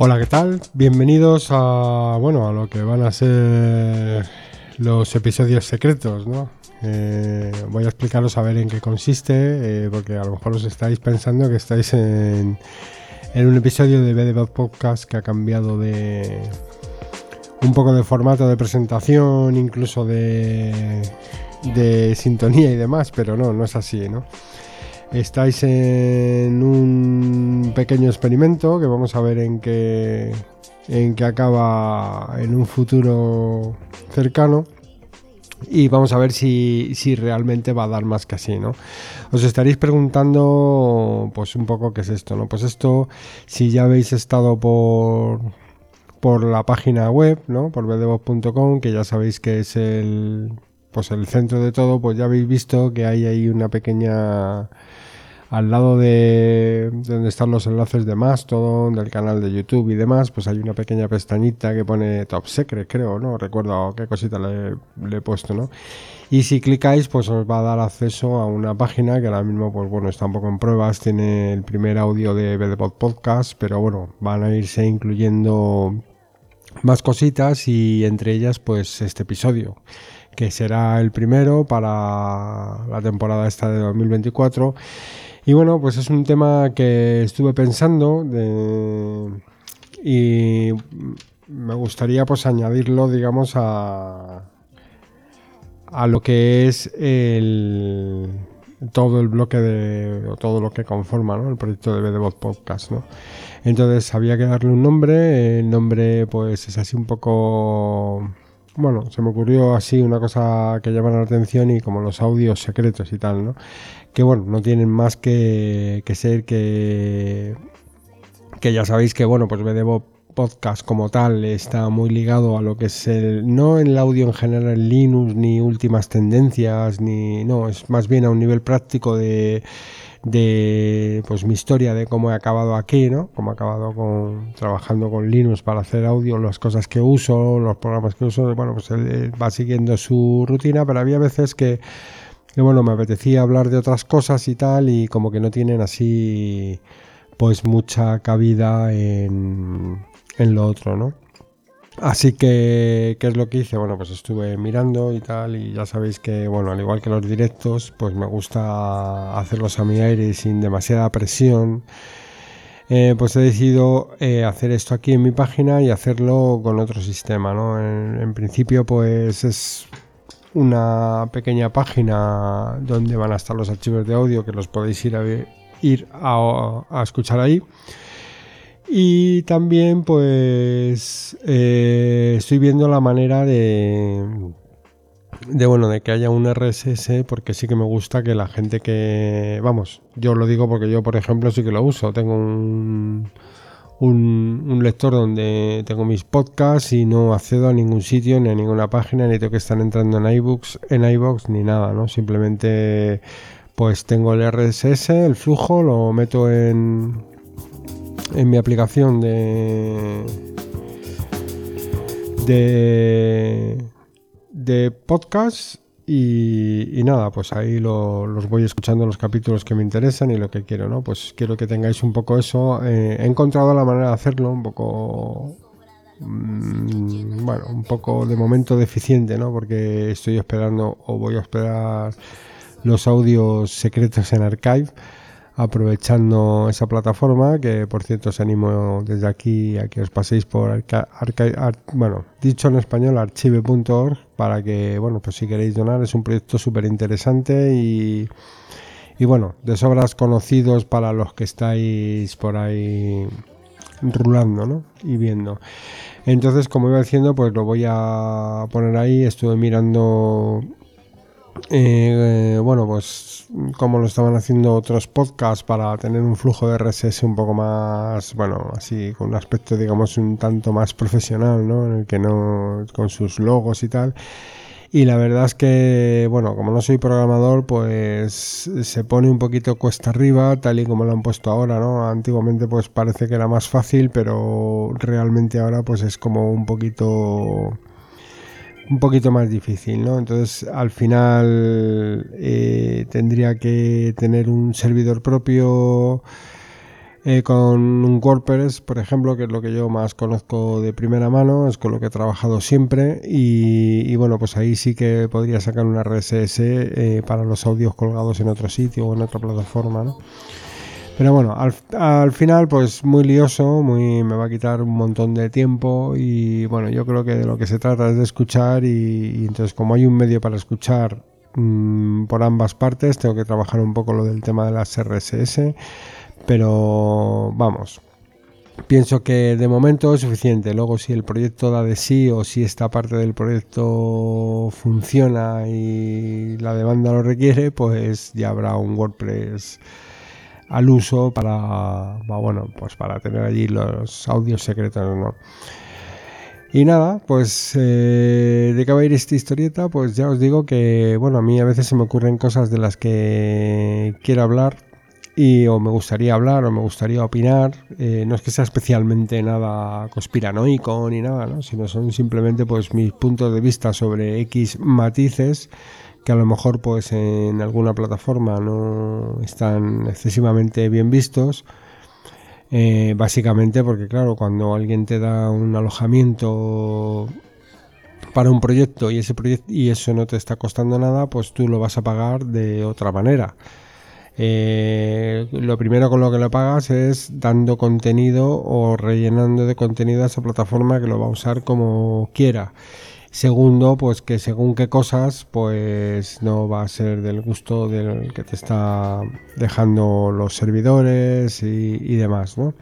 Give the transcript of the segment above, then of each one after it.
Hola, ¿qué tal? Bienvenidos a bueno a lo que van a ser los episodios secretos, ¿no? Eh, voy a explicaros a ver en qué consiste, eh, porque a lo mejor os estáis pensando que estáis en, en un episodio de BDB Podcast que ha cambiado de un poco de formato de presentación, incluso de, de sintonía y demás, pero no, no es así, ¿no? Estáis en un pequeño experimento que vamos a ver en qué, en qué acaba en un futuro cercano y vamos a ver si, si, realmente va a dar más que así, ¿no? Os estaréis preguntando, pues un poco qué es esto, ¿no? Pues esto, si ya habéis estado por, por la página web, ¿no? Por bdvoz.com, que ya sabéis que es el, pues el centro de todo, pues ya habéis visto que hay ahí una pequeña al lado de donde están los enlaces de Mastodon, del canal de YouTube y demás, pues hay una pequeña pestañita que pone Top Secret, creo, ¿no? Recuerdo qué cosita le, he puesto, ¿no? Y si clicáis, pues os va a dar acceso a una página que ahora mismo, pues bueno, está un poco en pruebas, tiene el primer audio de BDPod Podcast, pero bueno, van a irse incluyendo más cositas y entre ellas, pues este episodio que será el primero para la temporada esta de 2024 y bueno, pues es un tema que estuve pensando y me gustaría pues añadirlo, digamos, a, a lo que es el todo el bloque de o todo lo que conforma el proyecto de BDBot Podcast ¿no? entonces había que darle un nombre el nombre pues es así un poco bueno se me ocurrió así una cosa que llama la atención y como los audios secretos y tal no que bueno, no tienen más que, ser que, que ya sabéis que bueno, pues BDB Podcast como tal está muy ligado a lo que es el, no el audio en general en Linux, ni últimas tendencias, ni, no, es más bien a un nivel práctico de, de pues mi historia de cómo he acabado aquí, ¿no? Cómo he acabado con trabajando con Linux para hacer audio, las cosas que uso, los programas que uso, bueno, pues él va siguiendo su rutina, pero había veces que y bueno, me apetecía hablar de otras cosas y tal, y como que no tienen así pues mucha cabida en, en lo otro, ¿no? Así que, ¿qué es lo que hice? Bueno, pues estuve mirando y tal, y ya sabéis que, bueno, al igual que los directos, pues me gusta hacerlos a mi aire sin demasiada presión. Eh, pues he decidido eh, hacer esto aquí en mi página y hacerlo con otro sistema, ¿no? en principio, pues es una pequeña página donde van a estar los archivos de audio que los podéis ir a, ir a, escuchar ahí. Y también pues eh, estoy viendo la manera de, de bueno de que haya un RSS porque sí que me gusta que la gente que vamos yo lo digo porque yo por ejemplo sí que lo uso. Tengo un un, lector donde tengo mis podcasts y no accedo a ningún sitio ni a ninguna página ni tengo que estar entrando en iBooks en iBox ni nada no simplemente pues tengo el RSS el flujo lo meto en en mi aplicación de de de podcast y, nada, pues ahí los voy escuchando los capítulos que me interesan y lo que quiero, ¿no? Pues quiero que tengáis un poco eso. Eh, he encontrado la manera de hacerlo un poco, mm, bueno, un poco de momento deficiente, ¿no? Porque estoy esperando o voy a esperar los audios secretos en archive aprovechando esa plataforma que por cierto os animo desde aquí a que os paséis por bueno dicho en español archive.org para que bueno pues si queréis donar es un proyecto súper interesante y, y bueno de sobras conocidos para los que estáis por ahí rulando ¿no? y viendo entonces como iba diciendo pues lo voy a poner ahí estuve mirando eh, bueno, pues como lo estaban haciendo otros podcasts para tener un flujo de RSS un poco más, bueno, así con un aspecto digamos un tanto más profesional, ¿no? En el que no con sus logos y tal. Y la verdad es que, bueno, como no soy programador, pues se pone un poquito cuesta arriba, tal y como lo han puesto ahora, ¿no? Antiguamente pues parece que era más fácil, pero realmente ahora pues es como un poquito un poquito más difícil, ¿no? Entonces, al final eh, tendría que tener un servidor propio, eh, con un WordPress, por ejemplo, que es lo que yo más conozco de primera mano, es con lo que he trabajado siempre y, bueno, pues ahí sí que podría sacar un RSS eh, para los audios colgados en otro sitio o en otra plataforma, ¿no? Pero bueno, al, final pues muy lioso, muy me va a quitar un montón de tiempo y bueno, yo creo que de lo que se trata es de escuchar y, entonces como hay un medio para escuchar mm, por ambas partes, tengo que trabajar un poco lo del tema de las RSS, pero vamos, pienso que de momento es suficiente. Luego si el proyecto da de sí o si esta parte del proyecto funciona y la demanda lo requiere, pues ya habrá un WordPress al uso para, bueno, pues para tener allí los audios secretos, ¿no? Y nada, pues eh, de qué va a ir esta historieta, pues ya os digo que, bueno, a mí a veces se me ocurren cosas de las que quiero hablar y o me gustaría hablar o me gustaría opinar. Eh, no es que sea especialmente nada conspiranoico ni nada, ¿no? sino son simplemente pues mis puntos de vista sobre X matices que a lo mejor pues en alguna plataforma no están excesivamente bien vistos. Eh, básicamente porque claro, cuando alguien te da un alojamiento para un proyecto y ese proyecto y eso no te está costando nada, pues tú lo vas a pagar de otra manera. Eh, lo primero con lo que lo pagas es dando contenido o rellenando de contenido a esa plataforma que lo va a usar como quiera. Segundo, pues que según qué cosas, pues no va a ser del gusto del que te está dejando los servidores y, demás, ¿no?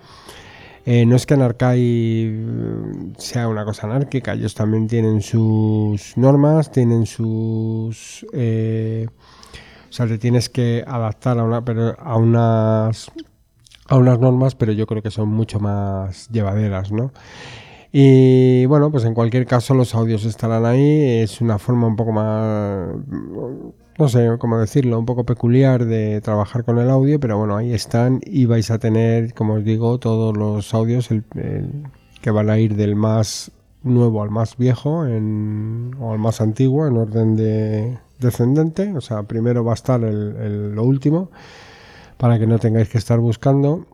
Eh, no es que Anarchy mm, sea una cosa anárquica, ellos también tienen sus normas, tienen sus... Eh, o sea, te tienes que adaptar a, una, pero a, unas, a unas normas, pero yo creo que son mucho más llevaderas, ¿no? Y bueno, pues en cualquier caso los audios estarán ahí. Es una forma un poco más, no sé cómo decirlo, un poco peculiar de trabajar con el audio, pero bueno, ahí están y vais a tener, como os digo, todos los audios que van a ir del más nuevo al más viejo o al más antiguo en orden de descendente. O sea, primero va a estar lo último para que no tengáis que estar buscando.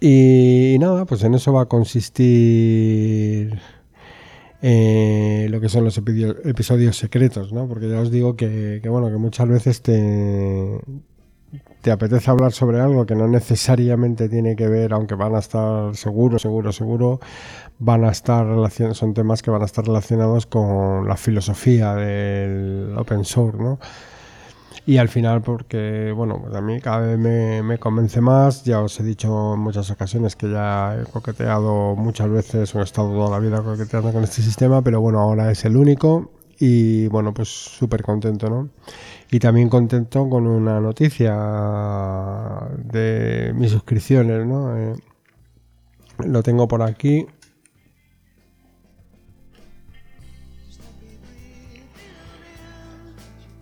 Y nada, pues en eso va a consistir eh, lo que son los episodios secretos, ¿no? Porque ya os digo que, bueno, que muchas veces te, te apetece hablar sobre algo que no necesariamente tiene que ver, aunque van a estar seguro, seguro, seguro, van a estar son temas que van a estar relacionados con la filosofía del open source, ¿no? Y al final, porque, bueno, pues a mí cada vez me, convence más. Ya os he dicho en muchas ocasiones que ya he coqueteado muchas veces, o he estado toda la vida coqueteando con este sistema, pero bueno, ahora es el único. Y bueno, pues súper contento, ¿no? Y también contento con una noticia de mis suscripciones, ¿no? Eh, lo tengo por aquí.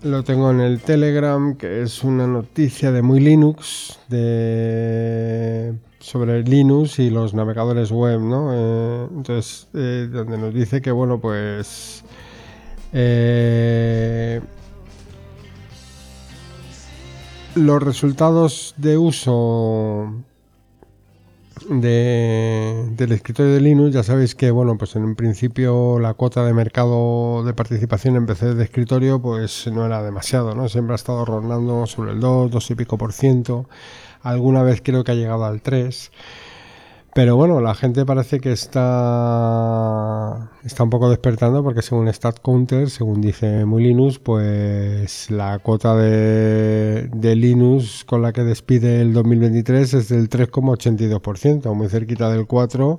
Lo tengo en el Telegram, que es una noticia de Muy Linux, de, sobre Linux y los navegadores web, ¿no? Eh, entonces, eh, donde nos dice que, bueno, pues... Eh, los resultados de uso de, del escritorio de Linux, ya sabéis que, bueno, pues en un principio la cuota de mercado de participación en PC de escritorio, pues no era demasiado, ¿no? Siempre ha estado rondando sobre el 2, 2 y pico por ciento. Alguna vez creo que ha llegado al 3. Pero bueno, la gente parece que está, está un poco despertando porque según StatCounter, según dice muy pues la cuota de, de Linux con la que despide el 2023 es del 3,82%, muy cerquita del 4%.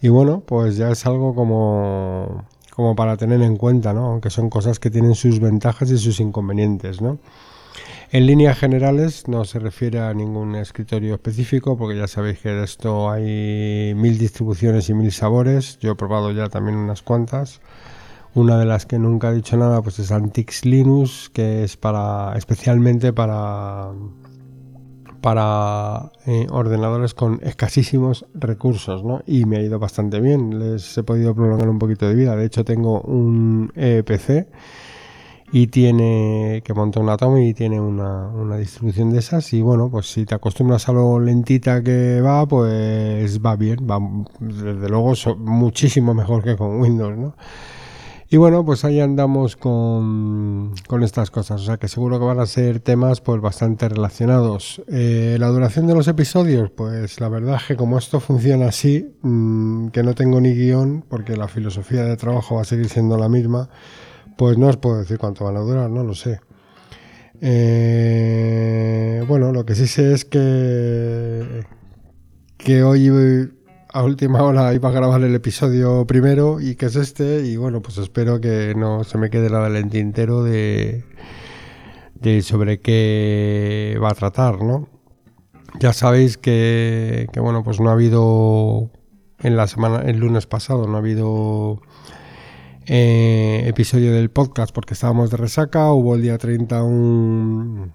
Y bueno, pues ya es algo como, como para tener en cuenta, ¿no? Aunque son cosas que tienen sus ventajas y sus inconvenientes, ¿no? En líneas generales no se refiere a ningún escritorio específico porque ya sabéis que de esto hay mil distribuciones y mil sabores. Yo he probado ya también unas cuantas. Una de las que nunca he dicho nada pues es Antix Linux, que es para especialmente para para eh, ordenadores con escasísimos recursos, ¿no? Y me ha ido bastante bien. Les he podido prolongar un poquito de vida. De hecho, tengo un EPC y tiene que monta una toma y tiene una, una, distribución de esas y bueno pues si te acostumbras a lo lentita que va pues va bien va desde luego muchísimo mejor que con Windows ¿no? y bueno pues ahí andamos con, con, estas cosas o sea que seguro que van a ser temas pues bastante relacionados eh, la duración de los episodios pues la verdad es que como esto funciona así mmm, que no tengo ni guion porque la filosofía de trabajo va a seguir siendo la misma pues no os puedo decir cuánto van a durar, no lo sé. Eh, bueno, lo que sí sé es que, que hoy a última hora iba a grabar el episodio primero y que es este y bueno, pues espero que no se me quede nada en el de, de sobre qué va a tratar, ¿no? Ya sabéis que, que bueno, pues no ha habido en la semana, el lunes pasado, no ha habido eh, episodio del podcast porque estábamos de resaca. Hubo el día 30 un.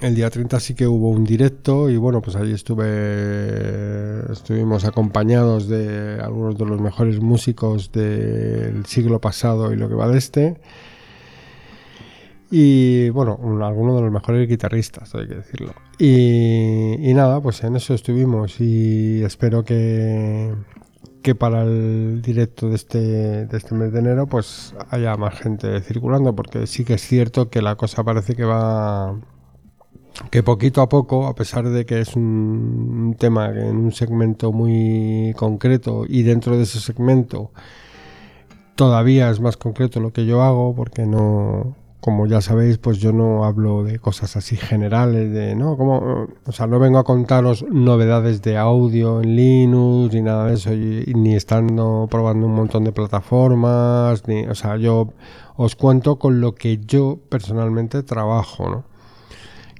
El día 30 sí que hubo un directo y bueno, pues allí estuve. Estuvimos acompañados de algunos de los mejores músicos del siglo pasado y lo que va de este. Y bueno, algunos de los mejores guitarristas, hay que decirlo. Y, y nada, pues en eso estuvimos y espero que, que para el directo de este, de este mes de enero pues haya más gente circulando, porque sí que es cierto que la cosa parece que va que poquito a poco, a pesar de que es un, tema en un segmento muy concreto y dentro de ese segmento todavía es más concreto lo que yo hago, porque no, como ya sabéis, pues yo no hablo de cosas así generales, de, ¿no? Como, o sea, no vengo a contaros novedades de audio en Linux ni nada de eso, ni estando probando un montón de plataformas, ni, o sea, yo os cuento con lo que yo personalmente trabajo, ¿no?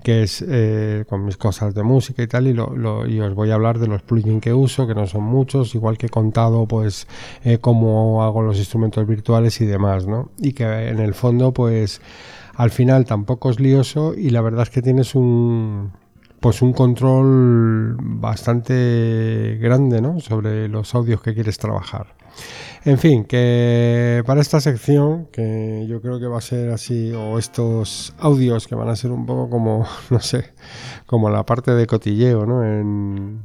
Que es eh, con mis cosas de música y tal, y, lo, y, os voy a hablar de los plugins que uso, que no son muchos, igual que he contado, pues, eh, cómo hago los instrumentos virtuales y demás, ¿no? Y que en el fondo, pues, al final tampoco es lioso y la verdad es que tienes un pues un control bastante grande ¿no? sobre los audios que quieres trabajar. En fin, que para esta sección, que yo creo que va a ser así, o estos audios que van a ser un poco como, no sé, como la parte de cotilleo, ¿no? En,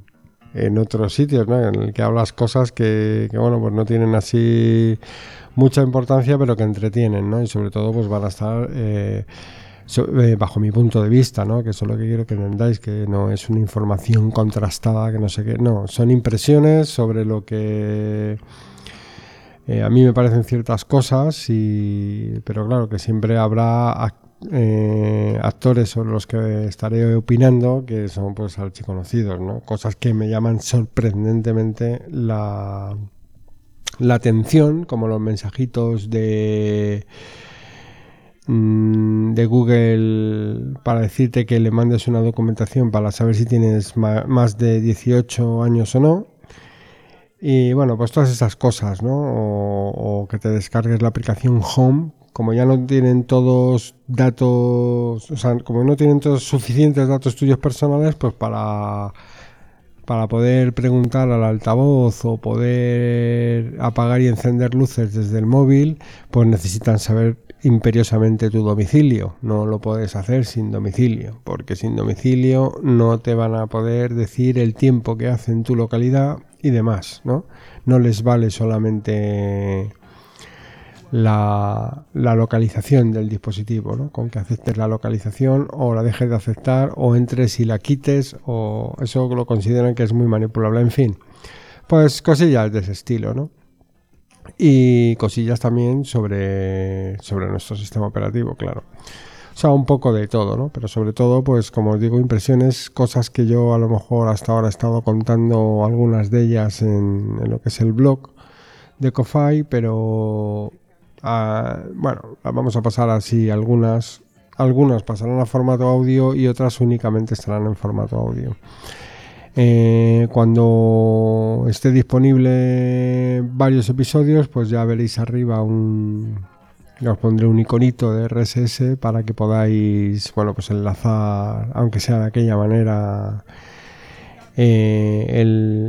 en otros sitios, ¿no? En el que hablas cosas que, que, bueno, pues no tienen así mucha importancia, pero que entretienen, ¿no? Y sobre todo, pues van a estar... Eh, eh, bajo mi punto de vista, ¿no? que eso es lo que quiero que entendáis, que no es una información contrastada, que no sé qué, no, son impresiones sobre lo que eh, a mí me parecen ciertas cosas, y, pero claro que siempre habrá eh, actores sobre los que estaré opinando que son pues archiconocidos, ¿no? Cosas que me llaman sorprendentemente la, la atención, como los mensajitos de mm, de Google para decirte que le mandes una documentación para saber si tienes más de 18 años o no y bueno, pues todas esas cosas, ¿no? O, que te descargues la aplicación Home, como ya no tienen todos datos, o sea, como no tienen todos suficientes datos tuyos personales, pues para, para poder preguntar al altavoz o poder apagar y encender luces desde el móvil, pues necesitan saber imperiosamente tu domicilio. No lo puedes hacer sin domicilio, porque sin domicilio no te van a poder decir el tiempo que hace en tu localidad y demás, ¿no? No les vale solamente la, localización del dispositivo, ¿no? Con que aceptes la localización o la dejes de aceptar o entres y la quites o eso lo consideran que es muy manipulable, en fin. Pues cosillas de ese estilo, ¿no? Y cosillas también sobre, sobre nuestro sistema operativo, claro. O sea, un poco de todo, ¿no? Pero sobre todo, pues como os digo, impresiones, cosas que yo a lo mejor hasta ahora he estado contando algunas de ellas en, lo que es el blog de Kofai, pero ah, bueno, vamos a pasar así algunas. Algunas pasarán a formato audio y otras únicamente estarán en formato audio. Eh, cuando esté disponible varios episodios, pues ya veréis arriba un, os pondré un iconito de RSS para que podáis, bueno, pues enlazar, aunque sea de aquella manera, eh,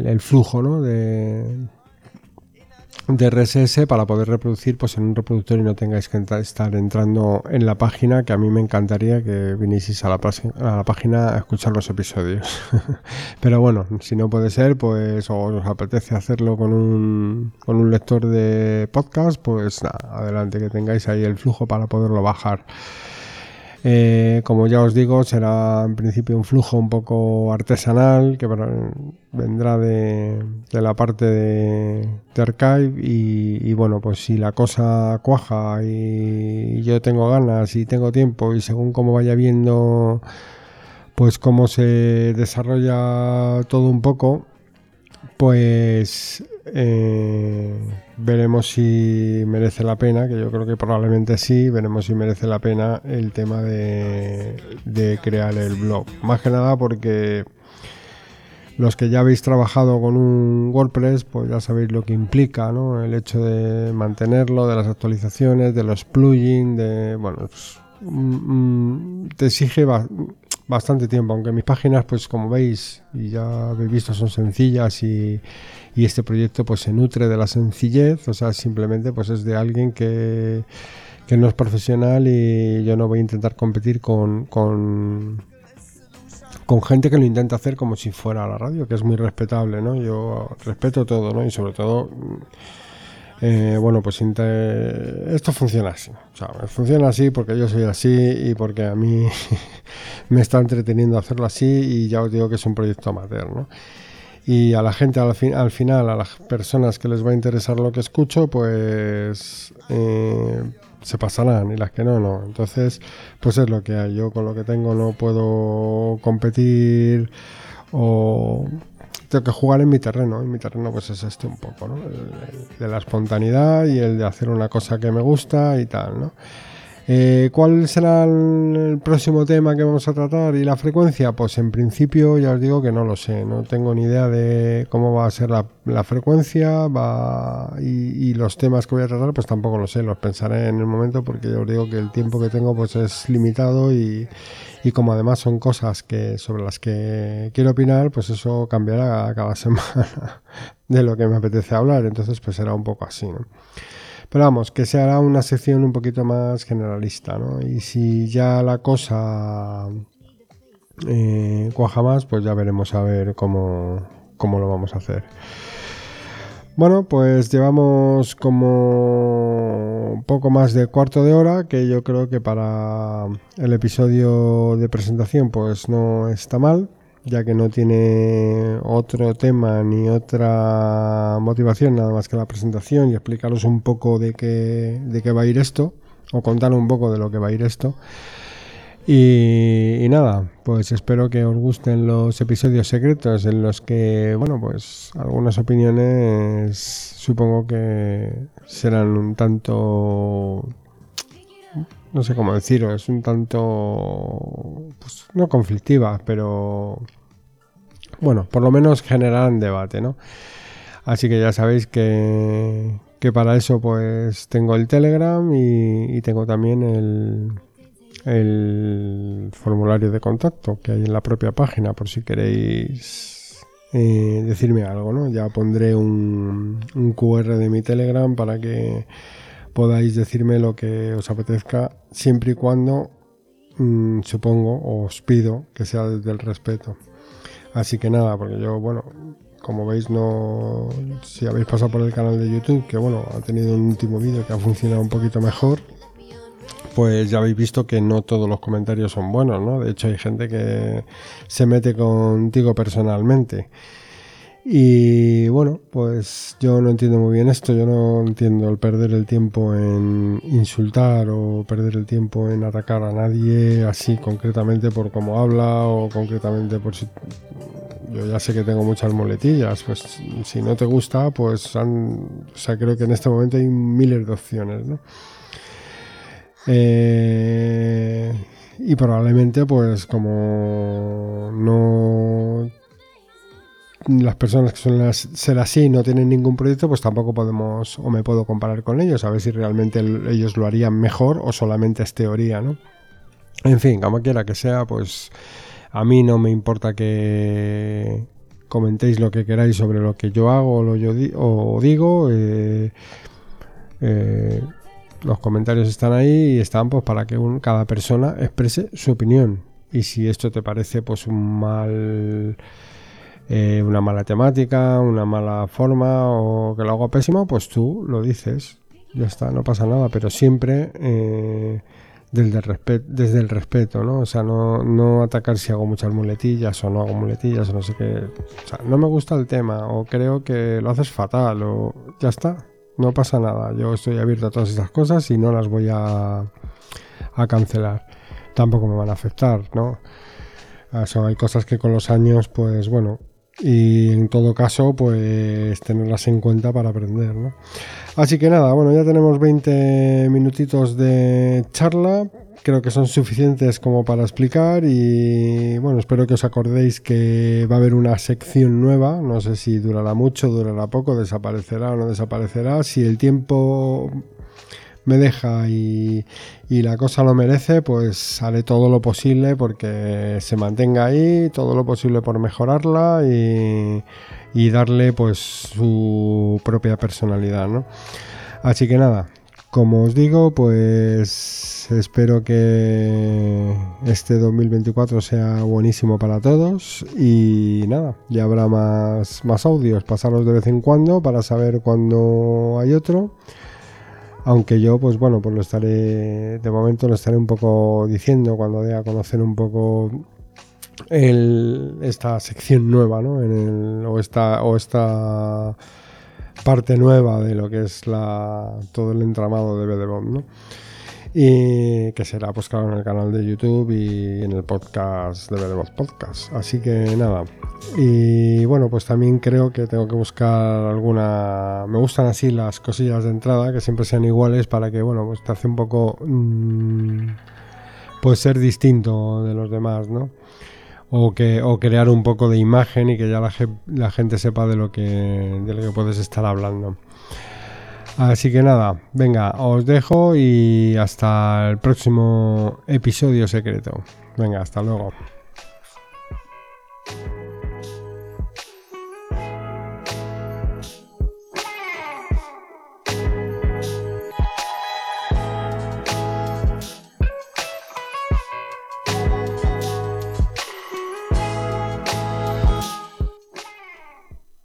el, flujo, ¿no? De, de RSS para poder reproducir pues en un reproductor y no tengáis que estar entrando en la página que a mí me encantaría que vinieseis a la, a la página a escuchar los episodios. Pero bueno si no puede ser pues o os apetece hacerlo con un, con un lector de podcast pues nada, adelante que tengáis ahí el flujo para poderlo bajar eh, como ya os digo, será en principio un flujo un poco artesanal que vendrá de, la parte de, Archive y, bueno, pues si la cosa cuaja y yo tengo ganas y tengo tiempo y según cómo vaya viendo pues cómo se desarrolla todo un poco, pues eh, veremos si merece la pena, que yo creo que probablemente sí, veremos si merece la pena el tema de, crear el blog. Más que nada porque los que ya habéis trabajado con un WordPress, pues ya sabéis lo que implica, ¿no? El hecho de mantenerlo, de las actualizaciones, de los plugins, de, bueno, pues, mm, mm, te exige bastante tiempo, aunque mis páginas, pues como veis y ya habéis visto, son sencillas y este proyecto pues se nutre de la sencillez, o sea, simplemente pues es de alguien que, no es profesional y yo no voy a intentar competir con, con, gente que lo intenta hacer como si fuera la radio, que es muy respetable, ¿no? Yo respeto todo, ¿no? Y sobre todo... Eh, bueno, pues esto funciona así. O sea, funciona así porque yo soy así y porque a mí me está entreteniendo hacerlo así y ya os digo que es un proyecto amateur, ¿no? y a la gente al, fin, al final, a las personas que les va a interesar lo que escucho, pues eh, se pasarán y las que no, no. Entonces, pues es lo que hay. Yo con lo que tengo no puedo competir o tengo que jugar en mi terreno. En mi terreno pues es este un poco, ¿no? de la espontaneidad y el de hacer una cosa que me gusta y tal, ¿no? Eh, ¿Cuál será el, próximo tema que vamos a tratar y la frecuencia? Pues en principio ya os digo que no lo sé, no tengo ni idea de cómo va a ser la, frecuencia y, los temas que voy a tratar pues tampoco lo sé, los pensaré en el momento porque ya os digo que el tiempo que tengo pues es limitado y, como además son cosas que sobre las que quiero opinar pues eso cambiará cada semana de lo que me apetece hablar, entonces pues será un poco así, ¿no? Pero vamos, que se hará una sección un poquito más generalista, ¿no? Y si ya la cosa eh, cuaja más, pues ya veremos a ver cómo, cómo lo vamos a hacer. Bueno, pues llevamos como poco más de cuarto de hora, que yo creo que para el episodio de presentación pues no está mal ya que no tiene otro tema ni otra motivación nada más que la presentación y explicaros un poco de qué, de qué va a ir esto, o contar un poco de lo que va a ir esto. Y, nada, pues espero que os gusten los episodios secretos en los que, bueno, pues algunas opiniones supongo que serán un tanto no sé cómo deciros, un tanto, pues, no conflictiva, pero bueno, por lo menos generarán debate, ¿no? Así que ya sabéis que, que para eso pues tengo el Telegram y, tengo también el, el formulario de contacto que hay en la propia página por si queréis eh, decirme algo, ¿no? Ya pondré un, un QR de mi Telegram para que podáis decirme lo que os apetezca, siempre y cuando, mm, supongo, os pido que sea desde el respeto. Así que nada, porque yo, bueno, como veis, no. Si habéis pasado por el canal de YouTube, que bueno, ha tenido un último vídeo que ha funcionado un poquito mejor, pues ya habéis visto que no todos los comentarios son buenos, ¿no? De hecho, hay gente que se mete contigo personalmente. Y bueno, pues yo no entiendo muy bien esto, yo no entiendo el perder el tiempo en insultar o perder el tiempo en atacar a nadie así concretamente por cómo habla o concretamente por si... Yo ya sé que tengo muchas moletillas, pues si no te gusta, pues han... o sea, creo que en este momento hay miles de opciones, ¿no? Eh, y probablemente pues como no las personas que suelen ser así no tienen ningún proyecto, pues tampoco podemos o me puedo comparar con ellos, a ver si realmente ellos lo harían mejor o solamente es teoría, ¿no? En fin, como quiera que sea, pues a mí no me importa que, comentéis lo que queráis sobre lo que yo hago o, lo yo o digo. Eh, eh, los comentarios están ahí y están pues para que cada persona exprese su opinión. Y si esto te parece pues un mal eh, una mala temática, una mala forma o que lo hago pésimo, pues tú lo dices. Ya está, no pasa nada, pero siempre eh, desde, el respeto, ¿no? O sea, no, atacar si hago muchas muletillas o no hago muletillas o no sé qué. O sea, no me gusta el tema o creo que lo haces fatal o ya está, no pasa nada. Yo estoy abierto a todas estas cosas y no las voy a, a cancelar. Tampoco me van a afectar, ¿no? Eso, hay cosas que con los años, pues bueno, y en todo caso pues tenerlas en cuenta para aprender ¿no? así que nada bueno ya tenemos 20 minutitos de charla. Creo que son suficientes como para explicar y bueno espero que os acordéis que va a haber una sección nueva. No sé si durará mucho durará poco desaparecerá o no desaparecerá. Si el tiempo me deja y, la cosa lo merece, pues haré todo lo posible porque se mantenga ahí, todo lo posible por mejorarla y, darle pues su propia personalidad, ¿no? Así que nada, como os digo, pues espero que este 2024 sea buenísimo para todos y nada, ya habrá más, más audios, pasarlos de vez en cuando para saber cuándo hay otro. Aunque yo, pues bueno, pues lo estaré, de momento lo estaré un poco diciendo cuando dé a conocer un poco esta sección nueva, ¿no? En el, o, esta, o esta parte nueva de lo que es la, todo el entramado de BDBOM, ¿no? Y que será pues claro en el canal de YouTube y en el podcast de Veremos Podcast. Así que nada. Y bueno, pues también creo que tengo que buscar alguna... Me gustan así las cosillas de entrada, que siempre sean iguales para que, bueno, pues te hace un poco... Mm, pues ser distinto de los demás, ¿no? O, que, o crear un poco de imagen y que ya la, la gente sepa de lo, que, de lo que puedes estar hablando. Así que nada, venga, os dejo y hasta el próximo episodio secreto. Venga, hasta luego.